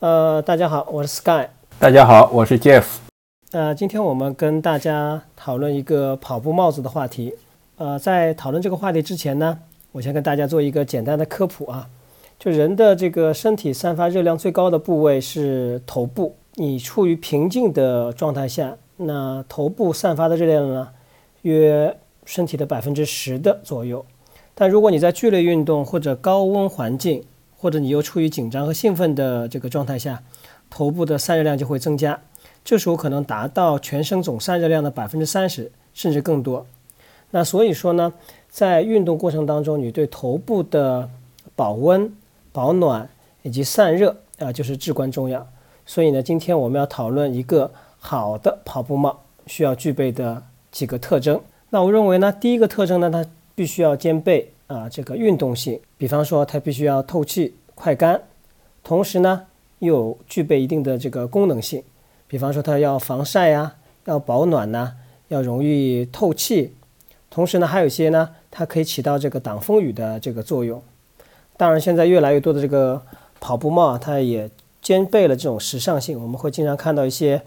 呃，大家好，我是 Sky。大家好，我是 Jeff。呃，今天我们跟大家讨论一个跑步帽子的话题。呃，在讨论这个话题之前呢，我先跟大家做一个简单的科普啊。就人的这个身体散发热量最高的部位是头部。你处于平静的状态下，那头部散发的热量呢，约身体的百分之十的左右。但如果你在剧烈运动或者高温环境，或者你又处于紧张和兴奋的这个状态下，头部的散热量就会增加，这时候可能达到全身总散热量的百分之三十，甚至更多。那所以说呢，在运动过程当中，你对头部的保温、保暖以及散热啊，就是至关重要。所以呢，今天我们要讨论一个好的跑步帽需要具备的几个特征。那我认为呢，第一个特征呢，它必须要兼备啊这个运动性，比方说它必须要透气、快干，同时呢又具备一定的这个功能性，比方说它要防晒呀，要保暖呐，要容易透气。同时呢，还有一些呢，它可以起到这个挡风雨的这个作用。当然，现在越来越多的这个跑步帽，它也兼备了这种时尚性。我们会经常看到一些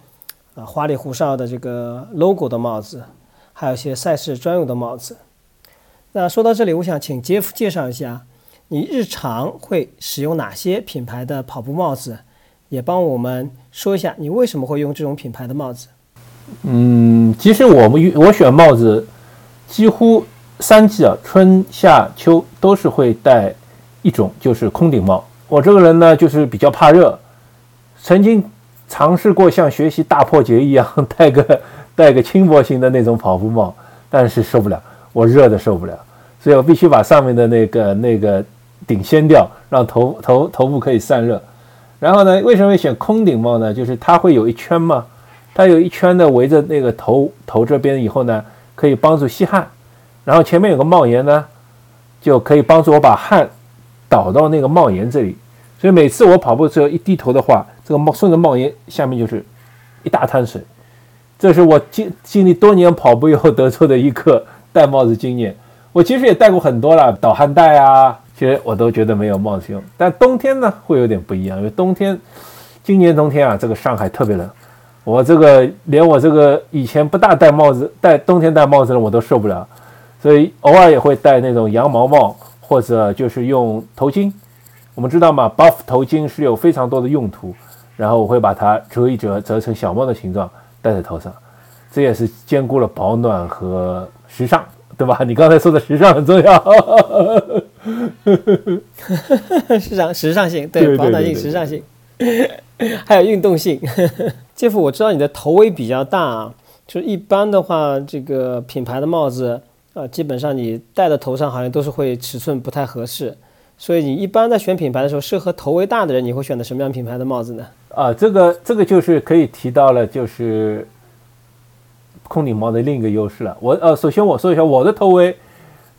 啊花里胡哨的这个 logo 的帽子，还有一些赛事专用的帽子。那说到这里，我想请杰夫介绍一下，你日常会使用哪些品牌的跑步帽子，也帮我们说一下你为什么会用这种品牌的帽子。嗯，其实我们我选帽子。几乎三季啊，春夏秋都是会戴一种，就是空顶帽。我这个人呢，就是比较怕热，曾经尝试过像学习大破节一样 戴个戴个轻薄型的那种跑步帽，但是受不了，我热的受不了，所以我必须把上面的那个那个顶掀掉，让头头头部可以散热。然后呢，为什么会选空顶帽呢？就是它会有一圈嘛，它有一圈的围着那个头头这边以后呢。可以帮助吸汗，然后前面有个帽檐呢，就可以帮助我把汗导到那个帽檐这里。所以每次我跑步时候一低头的话，这个帽顺着帽檐下面就是一大滩水。这是我经经历多年跑步以后得出的一个戴帽子经验。我其实也戴过很多了，导汗带啊，其实我都觉得没有帽子用。但冬天呢会有点不一样，因为冬天今年冬天啊，这个上海特别冷。我这个连我这个以前不大戴帽子，戴冬天戴帽子的我都受不了，所以偶尔也会戴那种羊毛帽，或者就是用头巾。我们知道嘛，buff 头巾是有非常多的用途，然后我会把它折一折，折成小帽的形状戴在头上，这也是兼顾了保暖和时尚，对吧？你刚才说的时尚很重要，时尚时尚性，对保暖性、时尚性。还有运动性，杰夫，我知道你的头围比较大啊，就是一般的话，这个品牌的帽子啊，基本上你戴在头上好像都是会尺寸不太合适，所以你一般在选品牌的时候，适合头围大的人，你会选择什么样品牌的帽子呢？啊，这个这个就是可以提到了，就是空顶帽的另一个优势了。我呃，首先我说一下我的头围，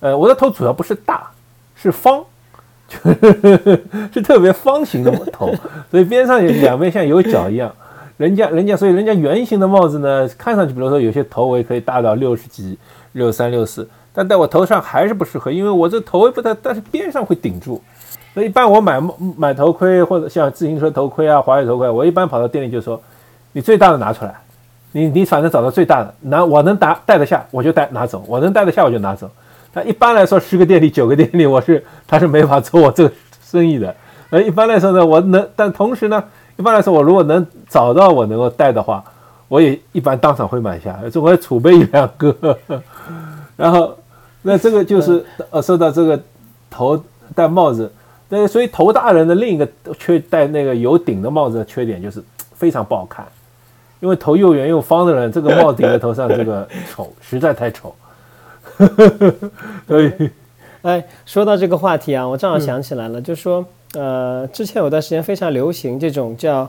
呃，我的头主要不是大，是方。就 是特别方形的头，所以边上有两边像有角一样。人家人家所以人家圆形的帽子呢，看上去比如说有些头围可以大到六十几、六三六四，但在我头上还是不适合，因为我这头围不大，但是边上会顶住。所以一般我买买头盔或者像自行车头盔啊、滑雪头盔，我一般跑到店里就说：“你最大的拿出来，你你反正找到最大的，拿我能拿戴得下我就戴拿走，我能戴得下我就拿走。”但一般来说，十个店里九个店里，我是他是没法做我这个生意的。那一般来说呢，我能，但同时呢，一般来说，我如果能找到我能够带的话，我也一般当场会买下，总会储备一两个。然后，那这个就是呃，说到这个头戴帽子，那所以头大人的另一个缺戴那个有顶的帽子的缺点就是非常不好看，因为头又圆又方的人，这个帽顶在头上这个 丑，实在太丑。对，哎，说到这个话题啊，我正好想起来了，就说，呃，之前有段时间非常流行这种叫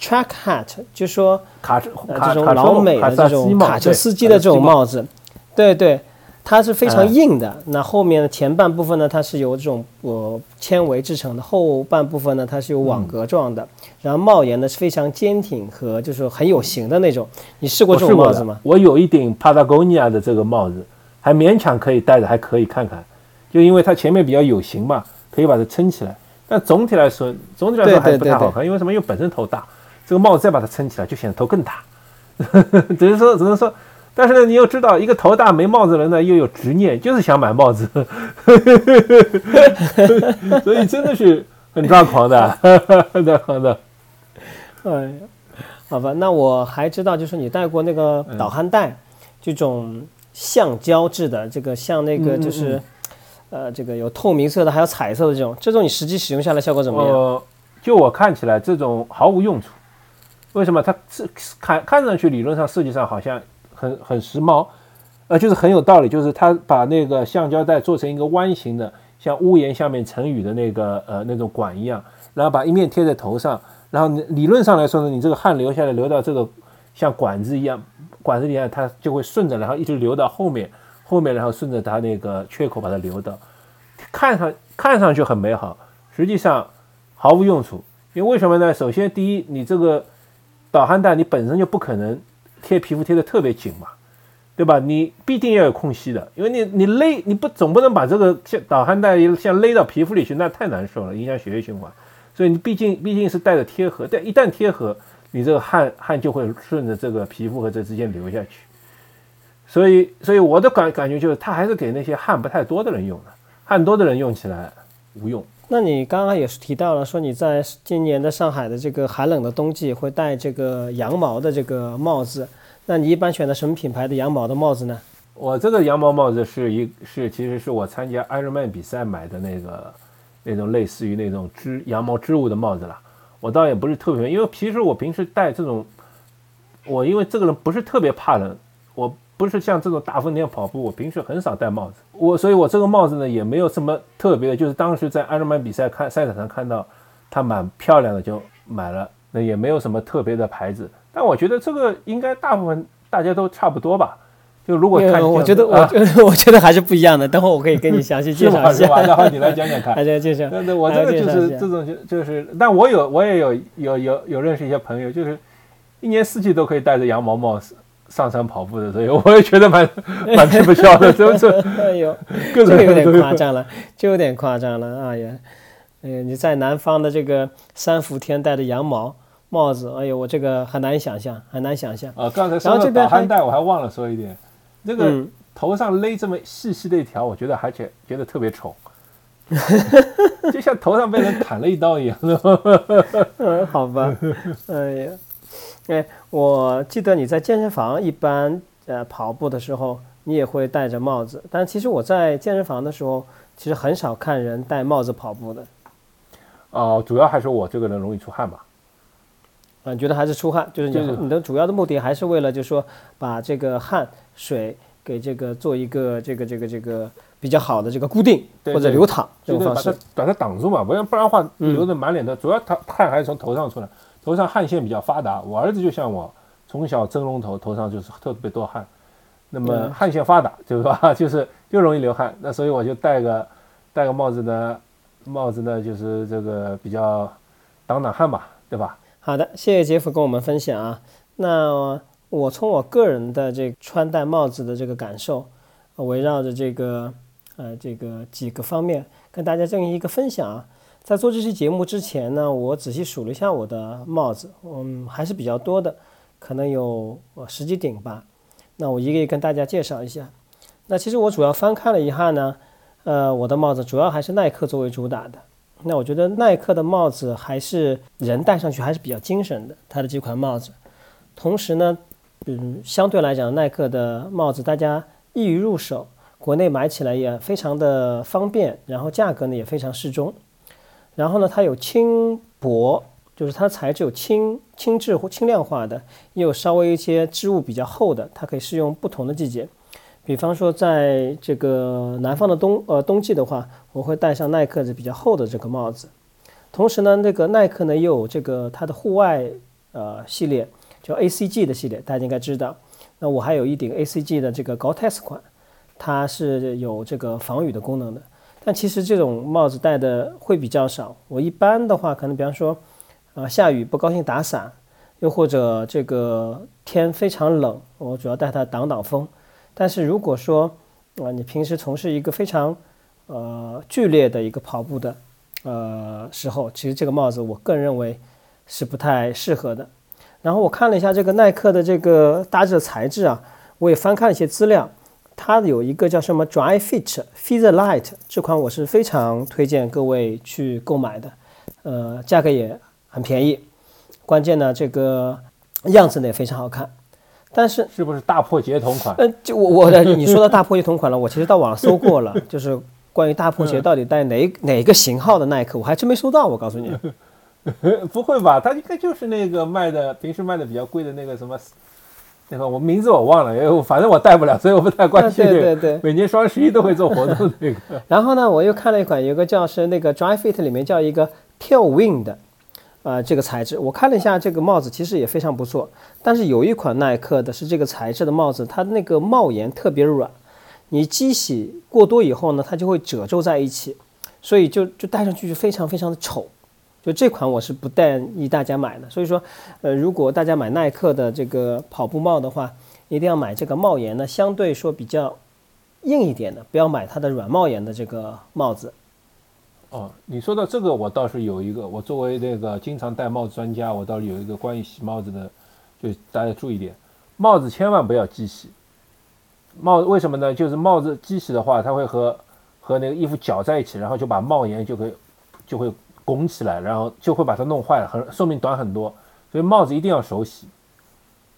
track hat，就说卡车这种老美的这种卡车司机的这种帽子，对对，它是非常硬的。那后面的前半部分呢，它是由这种呃纤维制成的，后半部分呢，它是有网格状的。然后帽檐呢是非常坚挺和就是很有型的那种。你试过这种帽子吗？我有一顶 Patagonia 的这个帽子。还勉强可以戴着，还可以看看，就因为它前面比较有型嘛，可以把它撑起来。但总体来说，总体来说还是不太好看，因为什么？因为本身头大，这个帽子再把它撑起来，就显得头更大。只能说，只能说，但是呢，你又知道，一个头大没帽子的人呢，又有执念，就是想买帽子，所以真的是很抓狂的，抓狂的。哎呀，好吧，那我还知道，就是你带过那个导汗带，这种橡胶制的，这个像那个就是。呃，这个有透明色的，还有彩色的这种，这种你实际使用下来效果怎么样？呃，就我看起来，这种毫无用处。为什么？它是看看上去理论上设计上好像很很时髦，呃，就是很有道理。就是它把那个橡胶带做成一个弯形的，像屋檐下面成雨的那个呃那种管一样，然后把一面贴在头上，然后理论上来说呢，你这个汗流下来流到这个像管子一样，管子底下它就会顺着，然后一直流到后面。后面，然后顺着它那个缺口把它流到，看上看上去很美好，实际上毫无用处。因为为什么呢？首先，第一，你这个导汗带你本身就不可能贴皮肤贴的特别紧嘛，对吧？你必定要有空隙的，因为你你勒你不总不能把这个像导汗带像勒到皮肤里去，那太难受了，影响血液循环。所以你毕竟毕竟是带着贴合，但一旦贴合，你这个汗汗就会顺着这个皮肤和这之间流下去。所以，所以我的感感觉就是，它还是给那些汗不太多的人用的，汗多的人用起来无用。那你刚刚也是提到了，说你在今年的上海的这个寒冷的冬季会戴这个羊毛的这个帽子，那你一般选的什么品牌的羊毛的帽子呢？我这个羊毛帽子是一是，其实是我参加 Ironman 比赛买的那个那种类似于那种织羊毛织物的帽子了。我倒也不是特别，因为其实我平时戴这种，我因为这个人不是特别怕冷，我。不是像这种大风天跑步，我平时很少戴帽子。我，所以我这个帽子呢也没有什么特别的，就是当时在安德曼比赛看赛场上看到它蛮漂亮的，就买了。那也没有什么特别的牌子，但我觉得这个应该大部分大家都差不多吧。就如果看，我觉得我我觉得还是不一样的。等会我可以跟你详细介绍一下。然后你来讲讲看。来介绍。对对，我这个就是这种就就是，但我有我也有有有有认识一些朋友，就是一年四季都可以戴着羊毛帽子。上山跑步的，所以我也觉得蛮 蛮吃不消的，是不是？哎呦，这个有点夸张了，就有点夸张了。哎呀，哎呀，你在南方的这个三伏天戴的羊毛帽子，哎呦，我这个很难想象，很难想象。啊，刚才说到导汗带，我还忘了说一点，那个头上勒这么细细的一条，我觉得还觉觉得特别丑，就像头上被人砍了一刀一样。嗯，好吧，哎呀。哎，我记得你在健身房一般呃跑步的时候，你也会戴着帽子。但其实我在健身房的时候，其实很少看人戴帽子跑步的。哦，主要还是我这个人容易出汗吧？啊，你觉得还是出汗，就是你你的主要的目的还是为了，就是说把这个汗水给这个做一个这个这个这个比较好的这个固定或者流淌这种方式，把它挡住嘛，不然不然的话流的满脸的，主要它汗还是从头上出来。头上汗腺比较发达，我儿子就像我，从小蒸笼头，头上就是特别多汗，那么汗腺发达，对吧？就是就容易流汗，那所以我就戴个戴个帽子呢，帽子呢就是这个比较挡挡汗吧，对吧？好的，谢谢杰夫跟我们分享啊。那我从我个人的这穿戴帽子的这个感受，围绕着这个呃这个几个方面跟大家进行一个分享啊。在做这期节目之前呢，我仔细数了一下我的帽子，嗯，还是比较多的，可能有十几顶吧。那我一个一个跟大家介绍一下。那其实我主要翻看了一下呢，呃，我的帽子主要还是耐克作为主打的。那我觉得耐克的帽子还是人戴上去还是比较精神的，它的几款帽子。同时呢，嗯，相对来讲，耐克的帽子大家易于入手，国内买起来也非常的方便，然后价格呢也非常适中。然后呢，它有轻薄，就是它材质有轻轻质或轻量化的，也有稍微一些织物比较厚的，它可以适用不同的季节。比方说，在这个南方的冬呃冬季的话，我会戴上耐克的比较厚的这个帽子。同时呢，那个耐克呢又有这个它的户外呃系列，叫 ACG 的系列，大家应该知道。那我还有一顶 ACG 的这个 Gore-Tex 款，它是有这个防雨的功能的。但其实这种帽子戴的会比较少。我一般的话，可能比方说，啊，下雨不高兴打伞，又或者这个天非常冷，我主要戴它挡挡风。但是如果说，啊，你平时从事一个非常，呃，剧烈的一个跑步的，呃时候，其实这个帽子我个人认为是不太适合的。然后我看了一下这个耐克的这个大致的材质啊，我也翻看了一些资料，它有一个叫什么 Dry Fit Feather Light 这款我是非常推荐各位去购买的，呃，价格也很便宜，关键呢这个样子呢也非常好看。但是是不是大破鞋同款？呃，就我我的你说的大破鞋同款了，我其实到网上搜过了，就是关于大破鞋到底带哪哪个型号的耐克，我还真没搜到。我告诉你，不会吧？它应该就是那个卖的平时卖的比较贵的那个什么，那个我名字我忘了，因为反正我带不了，所以我不太关心。对对对，每年双十一都会做活动那个。然后呢，我又看了一款，有个叫是那个 Dry Fit 里面叫一个 Tailwind。啊，这个材质我看了一下，这个帽子其实也非常不错。但是有一款耐克的是这个材质的帽子，它那个帽檐特别软，你机洗过多以后呢，它就会褶皱在一起，所以就就戴上去就非常非常的丑。就这款我是不建议大家买的。所以说，呃，如果大家买耐克的这个跑步帽的话，一定要买这个帽檐呢相对说比较硬一点的，不要买它的软帽檐的这个帽子。哦，你说到这个，我倒是有一个，我作为那个经常戴帽子专家，我倒是有一个关于洗帽子的，就大家注意点，帽子千万不要机洗。帽为什么呢？就是帽子机洗的话，它会和和那个衣服搅在一起，然后就把帽檐就会就会拱起来，然后就会把它弄坏了，很寿命短很多。所以帽子一定要手洗，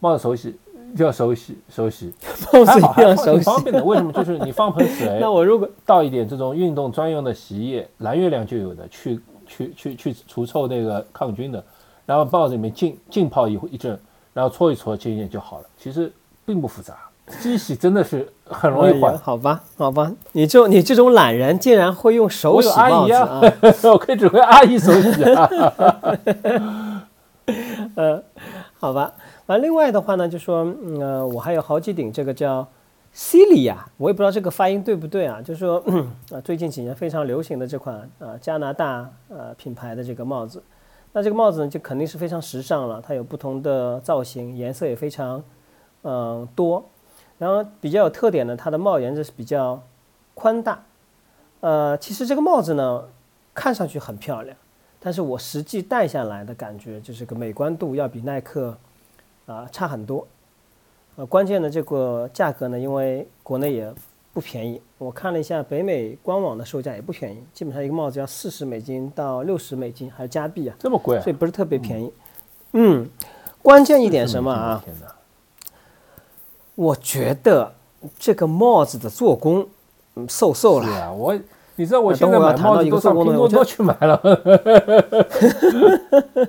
帽子手洗。就要手洗，手洗，帽子一定要手洗，方便的。为什么？就是你放盆水，那我如果倒一点这种运动专用的洗衣液，蓝月亮就有的，去去去去除臭那个抗菌的，然后帽子里面浸浸泡一一阵，然后搓一搓，清一就好了。其实并不复杂，机洗真的是很容易坏。好吧，好吧，你就你这种懒人竟然会用手洗帽子啊？我可以指挥阿姨手洗啊。呃，好吧。完另外的话呢，就说，呃，我还有好几顶这个叫 Celia，我也不知道这个发音对不对啊。就是说，啊，最近几年非常流行的这款啊加拿大呃品牌的这个帽子，那这个帽子呢就肯定是非常时尚了，它有不同的造型，颜色也非常嗯多，然后比较有特点的，它的帽檐子是比较宽大。呃，其实这个帽子呢看上去很漂亮，但是我实际戴下来的感觉就是个美观度要比耐克。啊，差很多，呃，关键的这个价格呢，因为国内也不便宜，我看了一下北美官网的售价也不便宜，基本上一个帽子要四十美金到六十美金，还是加币啊？这么贵，所以不是特别便宜。嗯，关键一点什么啊？我觉得这个帽子的做工，嗯，瘦瘦了。是啊，我，你知道我现在买帽子都上拼多多去买了。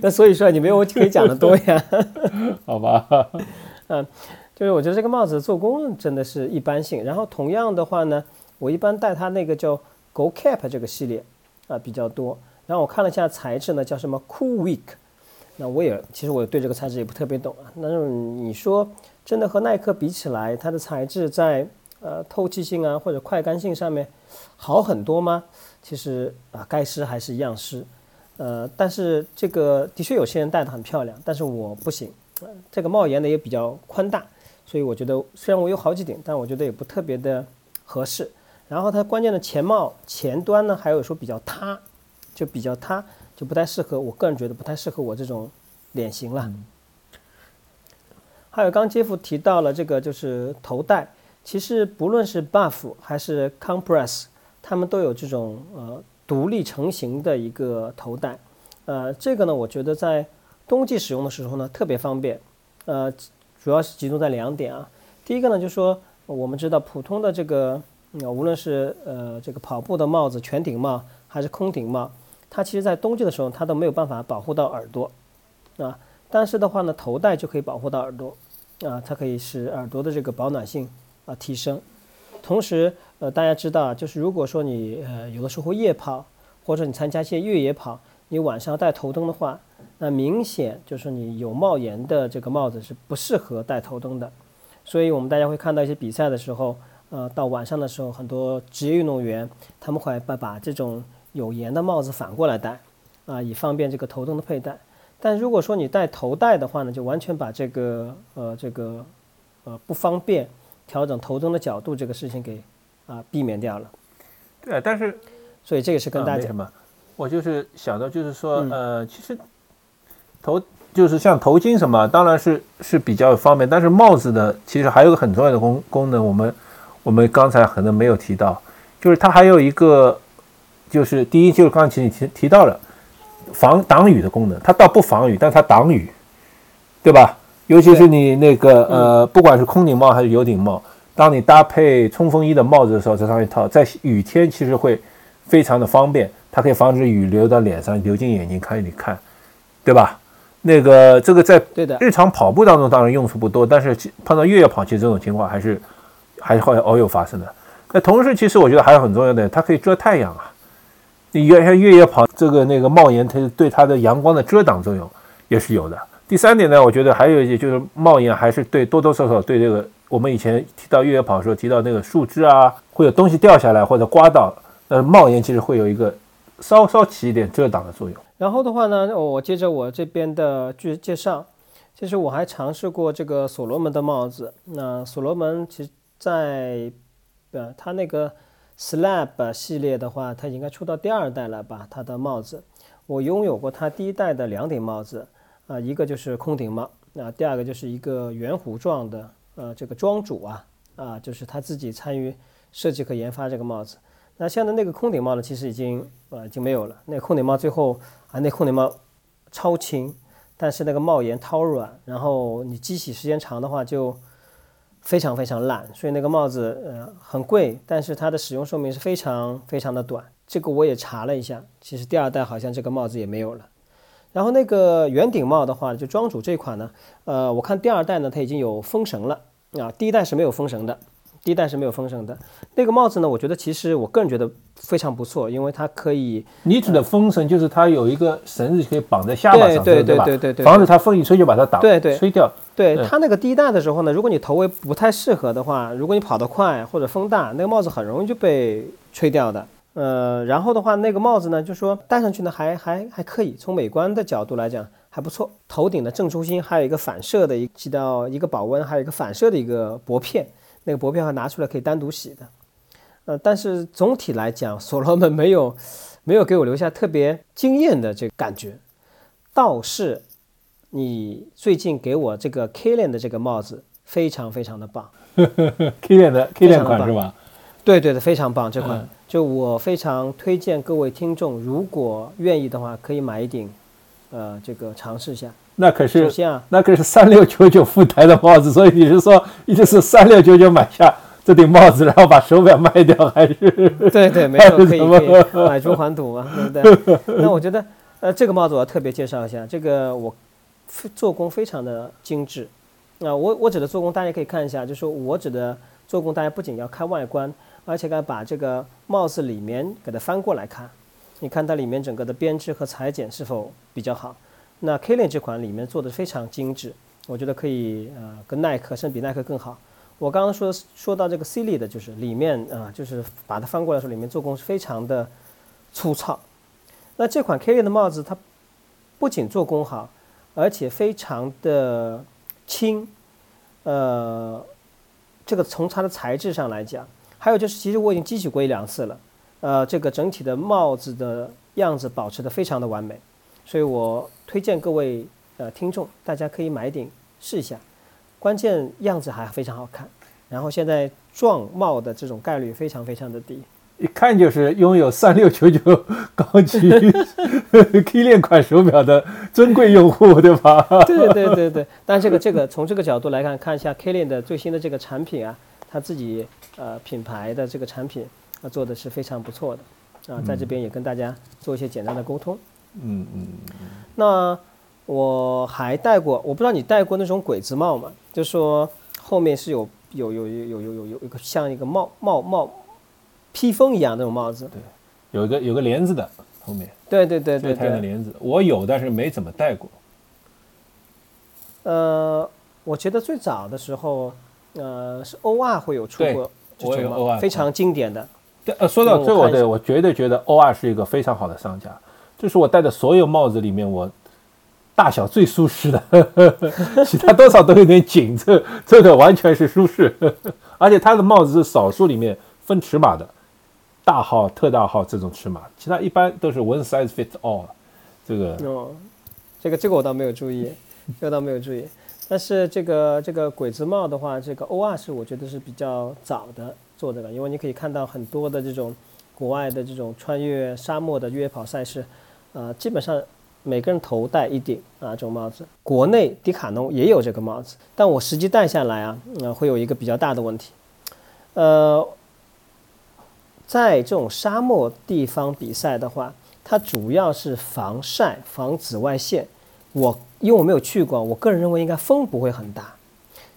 那所以说你没有我可以讲的多呀，好吧？嗯，就是我觉得这个帽子做工真的是一般性。然后同样的话呢，我一般戴它那个叫 Go Cap 这个系列啊比较多。然后我看了一下材质呢，叫什么 Cool Week。那我也其实我对这个材质也不特别懂啊。那你说真的和耐克比起来，它的材质在呃透气性啊或者快干性上面好很多吗？其实啊该湿还是一样湿。呃，但是这个的确有些人戴的很漂亮，但是我不行。这个帽檐呢也比较宽大，所以我觉得虽然我有好几顶，但我觉得也不特别的合适。然后它关键的前帽前端呢，还有说比较塌，就比较塌，就不太适合。我个人觉得不太适合我这种脸型了。还有刚杰夫提到了这个就是头戴，其实不论是 Buff 还是 Compress，他们都有这种呃。独立成型的一个头戴，呃，这个呢，我觉得在冬季使用的时候呢特别方便，呃，主要是集中在两点啊。第一个呢，就是说我们知道普通的这个，无论是呃这个跑步的帽子全顶帽还是空顶帽，它其实在冬季的时候它都没有办法保护到耳朵啊，但是的话呢，头戴就可以保护到耳朵啊，它可以使耳朵的这个保暖性啊提升。同时，呃，大家知道，就是如果说你呃有的时候夜跑，或者你参加一些越野跑，你晚上戴头灯的话，那明显就是你有帽檐的这个帽子是不适合戴头灯的。所以我们大家会看到一些比赛的时候，呃，到晚上的时候，很多职业运动员他们会把把这种有檐的帽子反过来戴，啊，以方便这个头灯的佩戴。但如果说你戴头戴的话呢，就完全把这个呃这个呃不方便。调整头灯的角度这个事情给啊避免掉了。对，但是所以这个是跟大家啊我就是想到就是说，嗯呃，其实头就是像头巾什么，当然是是比较方便，但是帽子呢，其实还有个很重要的功功能，我们我们刚才可能没有提到，就是它还有一个，就是第一就是刚才你提提到了防挡雨的功能，它倒不防雨，但它挡雨，对吧？尤其是你那个呃，不管是空顶帽还是有顶帽，当你搭配冲锋衣的帽子的时候，在上面套，在雨天其实会非常的方便，它可以防止雨流到脸上，流进眼睛，看你看，对吧？那个这个在日常跑步当中当然用处不多，但是碰到越野跑，其实这种情况还是还是会偶有发生的。那同时，其实我觉得还有很重要的，它可以遮太阳啊。你越像越野跑，这个那个帽檐，它对它的阳光的遮挡作用也是有的。第三点呢，我觉得还有一些就是帽檐还是对多多少少对这个我们以前提到越野跑的时候提到那个树枝啊，会有东西掉下来或者刮到，呃，帽檐其实会有一个稍稍起一点遮挡的作用。然后的话呢，我接着我这边的介介绍，其实我还尝试过这个所罗门的帽子。那所罗门其实在呃它那个 Slab 系列的话，它应该出到第二代了吧？它的帽子，我拥有过它第一代的两顶帽子，啊、一个就是空顶帽，那、第二个就是一个圆弧状的，呃，这个庄主啊，啊、就是他自己参与设计和研发这个帽子。那现在那个空顶帽呢，其实已经呃已经没有了。那空顶帽最后啊，那空顶帽超轻，但是那个帽檐超软，然后你机洗时间长的话就非常非常烂，所以那个帽子呃很贵，但是它的使用寿命是非常非常的短。这个我也查了一下，其实第二代好像这个帽子也没有了。然后那个圆顶帽的话，就庄主这款呢，呃，我看第二代呢它已经有封绳了啊，第一代是没有封绳的，第一代是没有风绳的。那个帽子呢，我觉得其实我个人觉得非常不错，因为它可以你指的风绳就是它有一个绳子可以绑在下巴上，对对吧？对对对对防止它风一吹就把它打对对吹掉。嗯对它那个第一代的时候呢，如果你头围不太适合的话，如果你跑得快或者风大，那个帽子很容易就被吹掉的。呃，然后的话，那个帽子呢，就说戴上去呢还还还可以，从美观的角度来讲还不错。头顶的正中心还有一个反射的一起到一个保温，还有一个反射的一个薄片，那个薄片还拿出来可以单独洗的。呃，但是总体来讲，所罗门没有没有给我留下特别惊艳的这个感觉，倒是你最近给我这个 K 链的这个帽子非常非常 的棒，K 链的 K 链款是吧？对对的，非常棒这款，嗯就我非常推荐各位听众，如果愿意的话，可以买一顶，呃，这个尝试一下。那可是啊，那可是三六九九复台的帽子，所以你是说一定是三六九九买下这顶帽子，然后把手表卖掉，还是？对对，没错，可以可以买椟还赌嘛，对不对？那我觉得，呃，这个帽子我要特别介绍一下，这个我做工非常的精致。啊、我我指的做工，大家可以看一下，就是我指的做工，大家不仅要看外观，而且该把这个帽子里面给它翻过来看，你看它里面整个的编织和裁剪是否比较好。那 Kilian 这款里面做的非常精致，我觉得可以呃跟耐克甚至比耐克更好。我刚刚说说到这个 C 力的，就是里面啊、就是把它翻过来的时候，里面做工是非常的粗糙。那这款 Kilian 的帽子，它不仅做工好，而且非常的轻，呃，这个从它的材质上来讲，还有就是，其实我已经汲取过一两次了，呃，这个整体的帽子的样子保持的非常的完美，所以我推荐各位呃听众，大家可以买一顶试一下，关键样子还非常好看，然后现在撞帽的这种概率非常非常的低。一看就是拥有三六九九高级 K 链款手表的尊贵用户，对吧？对对对对，但这个这个从这个角度来看，看一下 K 链的最新的这个产品啊，它自己呃品牌的这个产品啊做的是非常不错的啊，在这边也跟大家做一些简单的沟通。嗯嗯，那我还戴过，我不知道你戴过那种鬼子帽吗？就说后面是有有有有有有有一个像一个帽帽帽披风一样那种帽子。对，有一个有个帘子的后面。对对对对对。的帘子，我有，但是没怎么戴过。呃，我觉得最早的时候，呃，是 O R 会有出过这种非常经典的。对，呃，说到这，我对我绝对觉得 O R 是一个非常好的商家。这是我戴的所有帽子里面我大小最舒适的，其他多少都有点紧，这这个完全是舒适，而且它的帽子是少数里面分尺码的，大号、特大号这种尺码，其他一般都是 one size fits all。这个哦，这个这个我倒没有注意，这个倒没有注意。但是这个这个鬼子帽的话，这个 OR 是我觉得是比较早的做的了，因为你可以看到很多的这种国外的这种穿越沙漠的越野跑赛事，呃，基本上每个人头戴一顶啊这种帽子。国内迪卡侬也有这个帽子，但我实际戴下来啊，呃，会有一个比较大的问题，呃，在这种沙漠地方比赛的话，它主要是防晒、防紫外线。我因为我没有去过，我个人认为应该风不会很大。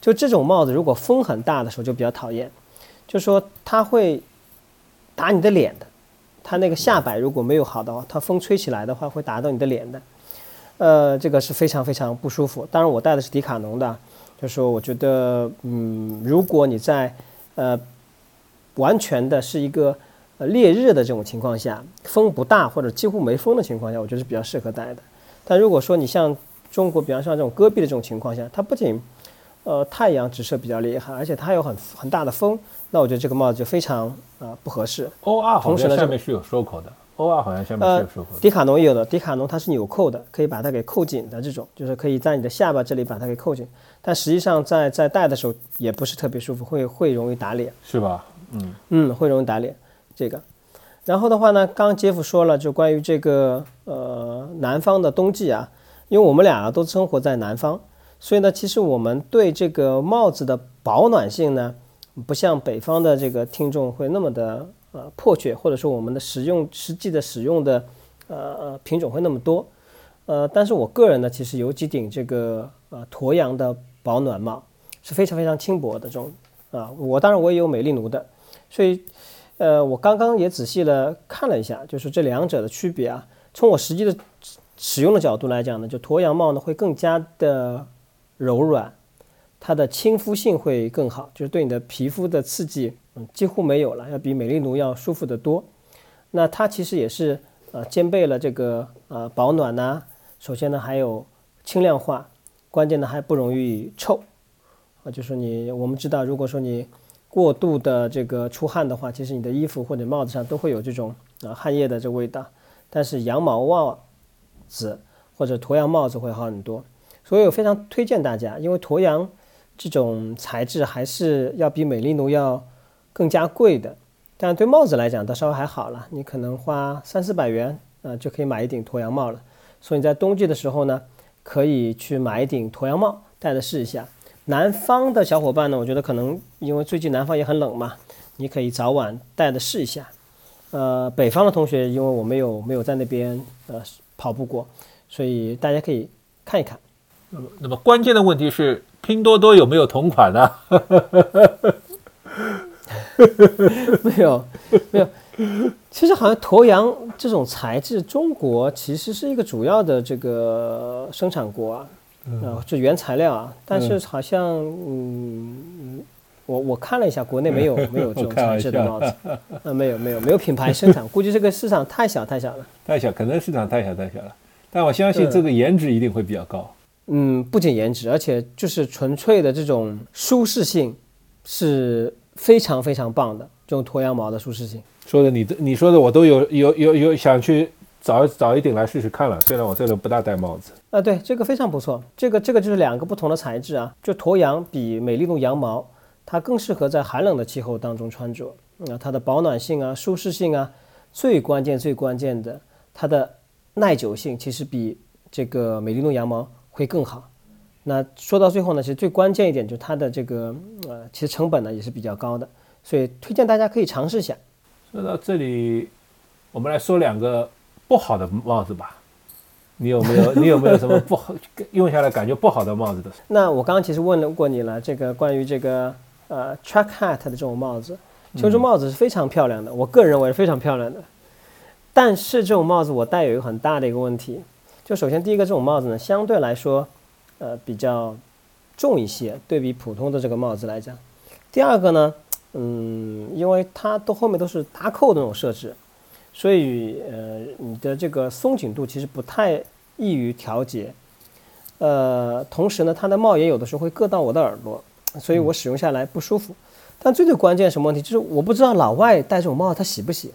就这种帽子，如果风很大的时候就比较讨厌，就说它会打你的脸的。它那个下摆如果没有好的话，它风吹起来的话会打到你的脸的。呃，这个是非常非常不舒服。当然我戴的是迪卡侬的，就是说我觉得，嗯，如果你在呃完全的是一个呃烈日的这种情况下，风不大或者几乎没风的情况下，我觉得是比较适合戴的。但如果说你像中国，比方像这种戈壁的这种情况下，它不仅呃太阳直射比较厉害，而且它有很很大的风，那我觉得这个帽子就非常啊不合适。O R 好像同时呢下面是有收口的，O R 好像下面是呃有收口的。迪卡侬也有的，迪卡侬它是纽扣的，可以把它给扣紧的这种，就是可以在你的下巴这里把它给扣紧。但实际上在在戴的时候也不是特别舒服，会会容易打脸。是吧？嗯，嗯，会容易打脸。这个，然后的话呢，刚刚杰夫说了，就关于这个呃南方的冬季啊，因为我们俩都生活在南方，所以呢，其实我们对这个帽子的保暖性呢，不像北方的这个听众会那么的呃迫切，或者说我们的使用实际的使用的呃呃品种会那么多。呃，但是我个人呢，其实有几顶这个呃驼羊的保暖帽是非常非常轻薄的这种啊，我当然我也有美丽奴的，所以呃，我刚刚也仔细的看了一下，就是这两者的区别啊。从我实际的使用的角度来讲呢，就驼羊帽呢会更加的柔软，它的亲肤性会更好，就是对你的皮肤的刺激嗯几乎没有了，要比美丽奴要舒服得多。那它其实也是呃兼备了这个呃保暖呐、首先呢还有轻量化，关键呢还不容易臭啊，就是你我们知道，如果说你过度的这个出汗的话，其实你的衣服或者帽子上都会有这种啊汗液的这味道。但是羊毛袜子或者驼羊帽子会好很多，所以我非常推荐大家，因为驼羊这种材质还是要比美丽奴要更加贵的。但对帽子来讲，倒稍微还好了，你可能花三四百元啊、就可以买一顶驼羊帽了。所以你在冬季的时候呢，可以去买一顶驼羊帽戴着试一下。南方的小伙伴呢，我觉得可能因为最近南方也很冷嘛，你可以早晚戴着试一下。呃，北方的同学，因为我没有没有在那边呃跑步过，所以大家可以看一看。那么那么关键的问题是，拼多多有没有同款呢？没有，没有。其实好像驼羊这种材质，中国其实是一个主要的这个生产国啊，啊、这原材料啊。但是好像，嗯，嗯我我看了一下，国内没有 没有这种材质的帽子，啊，没有没有没有品牌生产，估计这个市场太小太小了。太小，可能市场太小太小了。但我相信这个颜值一定会比较高。嗯，不仅颜值，而且就是纯粹的这种舒适性是非常非常棒的，这种驼羊毛的舒适性。说的你的你说的我都有有有有想去找找一顶来试试看了。虽然我这人不大戴帽子，啊，对，这个非常不错。这个这个就是两个不同的材质啊，就驼羊比美丽奴羊毛，它更适合在寒冷的气候当中穿着。啊、它的保暖性啊、舒适性啊，最关键最关键的，它的耐久性其实比这个美丽奴羊毛会更好。那说到最后呢，其实最关键一点就是它的这个呃，其实成本呢也是比较高的，所以推荐大家可以尝试一下。说到这里，我们来说两个不好的帽子吧。你有没有你有没有什么不好 用下来感觉不好的帽子的？那我刚刚其实问了过你了，这个关于这个呃 track hat 的这种帽子，秋收帽子是非常漂亮的，我个人认为是非常漂亮的。但是这种帽子我戴有一个很大的一个问题，就首先第一个这种帽子呢，相对来说，呃比较重一些，对比普通的这个帽子来讲。第二个呢，嗯，因为它都后面都是搭扣的那种设置，所以呃你的这个松紧度其实不太易于调节。呃，同时呢，它的帽檐有的时候会硌到我的耳朵，所以我使用下来不舒服。但最最关键什么问题？就是我不知道老外戴这种帽子他洗不洗。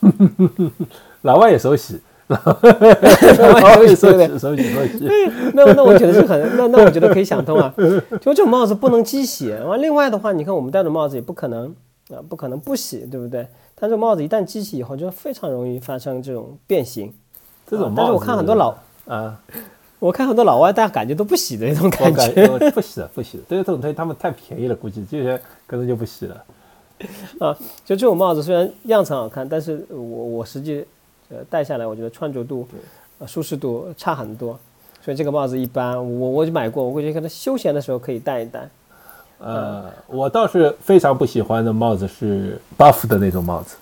老外也手洗，老外手洗手对不对？洗手洗手洗。那那我觉得是很那那我觉得可以想通啊，就这种帽子不能机洗。完另外的话，你看我们戴的帽子也不可能啊，不可能不洗，对不对？但这个帽子一旦机洗以后，就非常容易发生这种变形。这种帽子，但是我看很多老，啊，我看很多老外，大家感觉都不洗的那种我感。觉不洗了不洗了，对这种东西他们太便宜了，估计这些可能就不洗了。啊，就这种帽子虽然样子很好看，但是我我实际呃戴下来，我觉得穿着度、呃舒适度差很多，所以这个帽子一般。我我就买过，我估计可能休闲的时候可以戴一戴。呃，我倒是非常不喜欢的帽子是 Buff 的那种帽子，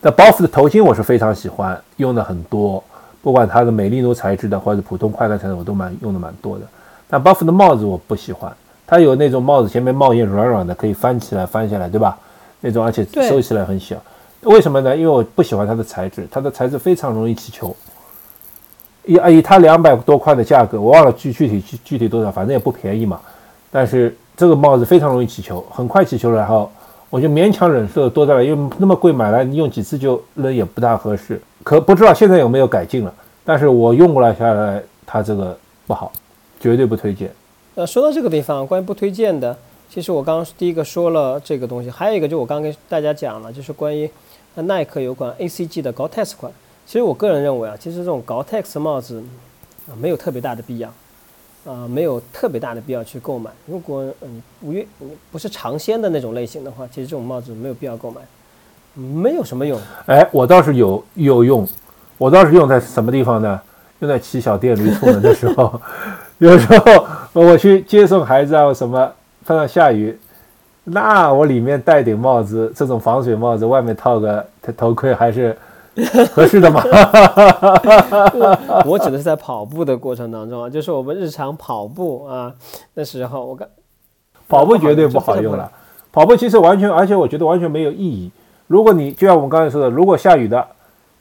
但 Buff 的头巾我是非常喜欢，用的很多，不管它的美丽奴材质的或者普通快干材质，我都蛮用的蛮多的。但 Buff 的帽子我不喜欢，它有那种帽子前面帽檐软软的，可以翻起来翻下来，对吧？那种而且收起来很小。为什么呢？因为我不喜欢它的材质，它的材质非常容易起球。以以它两百多块的价格，我忘了具具体具具体多少，反正也不便宜嘛。但是这个帽子非常容易起球，很快起球了，然后我就勉强忍受多戴了，因为那么贵买来你用几次就扔也不大合适。可不知道现在有没有改进了，但是我用过来下来，它这个不好，绝对不推荐。呃，说到这个地方，关于不推荐的，其实我刚刚第一个说了这个东西，还有一个就我刚跟大家讲了，就是关于呃耐克有款 ACG 的 Gore-Tex 款。其实我个人认为啊，其实这种 Gore-Tex 帽子啊、没有特别大的必要，啊、没有特别大的必要去购买。如果嗯不愿不是尝鲜的那种类型的话，其实这种帽子没有必要购买，没有什么用。哎，我倒是有有用，我倒是用在什么地方呢？用在骑小电驴出门的时候，有时候我去接送孩子啊什么，碰到下雨，那我里面戴顶帽子，这种防水帽子，外面套个头头盔，还是 合适的嘛？我指的是在跑步的过程当中啊，就是我们日常跑步啊的时候，我刚跑步绝对不好用了，跑步其实完全，而且我觉得完全没有意义。如果你就像我们刚才说的，如果下雨的，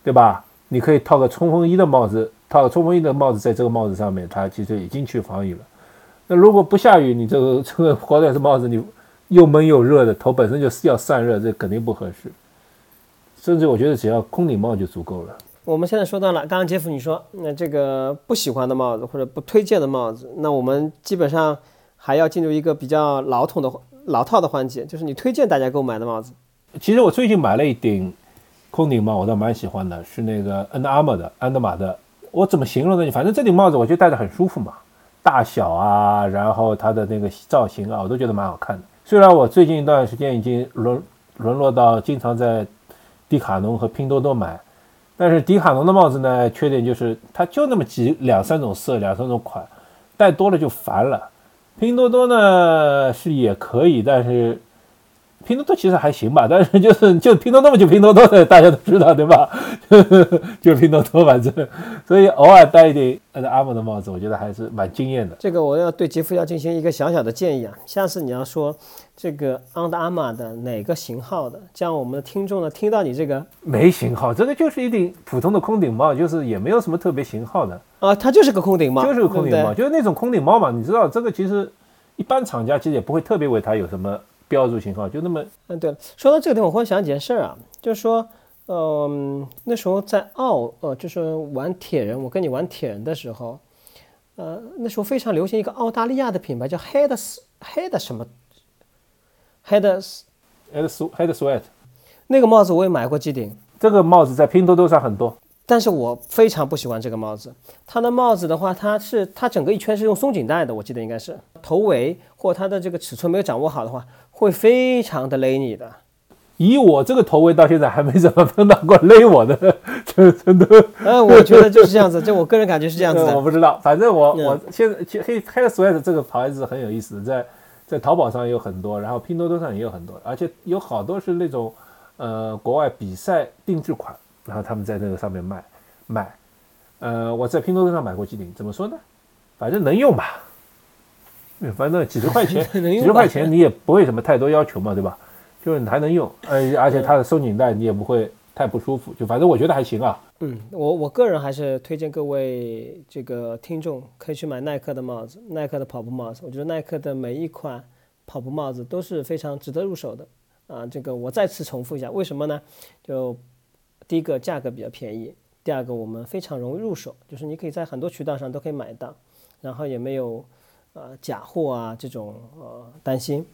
对吧？你可以套个冲锋衣的帽子，套个冲锋衣的帽子在这个帽子上面，它其实已经去防雨了。那如果不下雨，你这个这个好歹是帽子，你又闷又热的，头本身就是要散热，这肯定不合适。甚至我觉得只要空顶帽就足够了。我们现在说到了，刚刚杰夫你说，那这个不喜欢的帽子或者不推荐的帽子，那我们基本上还要进入一个比较老统的老套的环节，就是你推荐大家购买的帽子。其实我最近买了一顶空顶帽，我倒蛮喜欢的，是那个 Under Armour 的安德玛的。我怎么形容呢？反正这顶帽子我觉得戴着很舒服嘛，大小啊，然后它的那个造型啊，我都觉得蛮好看的。虽然我最近一段时间已经沦沦落到经常在迪卡侬和拼多多买，但是迪卡侬的帽子呢，缺点就是它就那么几两三种色，两三种款，戴多了就烦了。拼多多呢是也可以，但是拼多多其实还行吧，但是就是就拼多多嘛，就拼多多的，大家都知道对吧？就拼多多反正，所以偶尔戴一顶呃阿姆的帽子，我觉得还是蛮惊艳的。这个我要对杰夫要进行一个小小的建议啊，下次你要说这个 Under Armour 的哪个型号的，这样我们的听众呢听到你这个没型号，这个就是一顶普通的空顶帽，就是也没有什么特别型号的，啊，它就是个空顶帽，就是个空顶帽，对对就是那种空顶帽嘛。你知道这个其实一般厂家其实也不会特别为它有什么标注型号，就那么嗯，对了，说到这个地方，我忽然想起件事儿啊，就是说，嗯、那时候在澳，呃，就是玩铁人，我跟你玩铁人的时候，呃，那时候非常流行一个澳大利亚的品牌叫 Head Head 什么 Head，head sw- head sweat 那个帽子我也买过几顶，这个帽子在拼多多上很多。但是我非常不喜欢这个帽子。它的帽子的话，它是它整个一圈是用松紧带的，我记得应该是头围或它的这个尺寸没有掌握好的话，会非常的勒你的。以我这个头围到现在还没怎么碰到过勒我的，这真的嗯，我觉得就是这样子，就我个人感觉是这样子 我不知道，反正我、嗯我现在其黑黑的 sweat 这个牌子很有意思，在在淘宝上也有很多，然后拼多多上也有很多，而且有好多是那种呃国外比赛定制款，然后他们在那个上面卖卖。呃，我在拼多多上买过几顶，怎么说呢？反正能用吧，嗯反正几十块钱，几十块钱你也不会什么太多要求嘛，对吧？就是你还能用，呃，而且它的松紧带你也不会太不舒服，就反正我觉得还行啊。嗯，我我个人还是推荐各位这个听众可以去买耐克的帽子，耐克的跑步帽子。我觉得耐克的每一款跑步帽子都是非常值得入手的啊。这个我再次重复一下，为什么呢？就第一个价格比较便宜，第二个我们非常容易入手，就是你可以在很多渠道上都可以买到，然后也没有呃假货啊这种呃担心。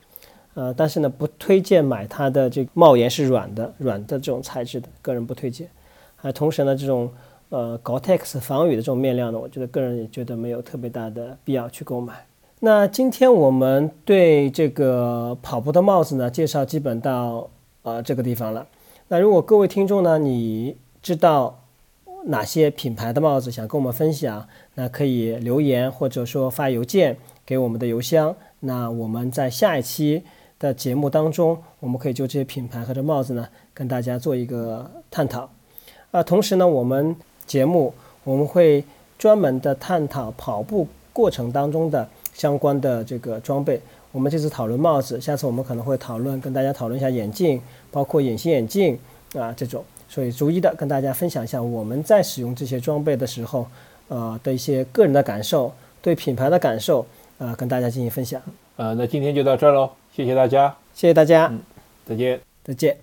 呃，但是呢，不推荐买它的这个帽檐是软的，软的这种材质的，个人不推荐。还同时呢，这种呃 Gore-Tex 防雨的这种面料呢，我觉得个人也觉得没有特别大的必要去购买。那今天我们对这个跑步的帽子呢，介绍基本到呃这个地方了。那如果各位听众呢，你知道哪些品牌的帽子想跟我们分享，那可以留言或者说发邮件给我们的邮箱。那我们在下一期。的节目当中，我们可以就这些品牌和这帽子呢，跟大家做一个探讨。啊，同时呢，我们节目我们会专门的探讨跑步过程当中的相关的这个装备。我们这次讨论帽子，下次我们可能会讨论跟大家讨论一下眼镜，包括隐形眼镜啊这种。所以逐一的跟大家分享一下我们在使用这些装备的时候，呃的一些个人的感受，对品牌的感受，呃，跟大家进行分享。呃，那今天就到这儿喽。谢谢大家，谢谢大家，再见，再见。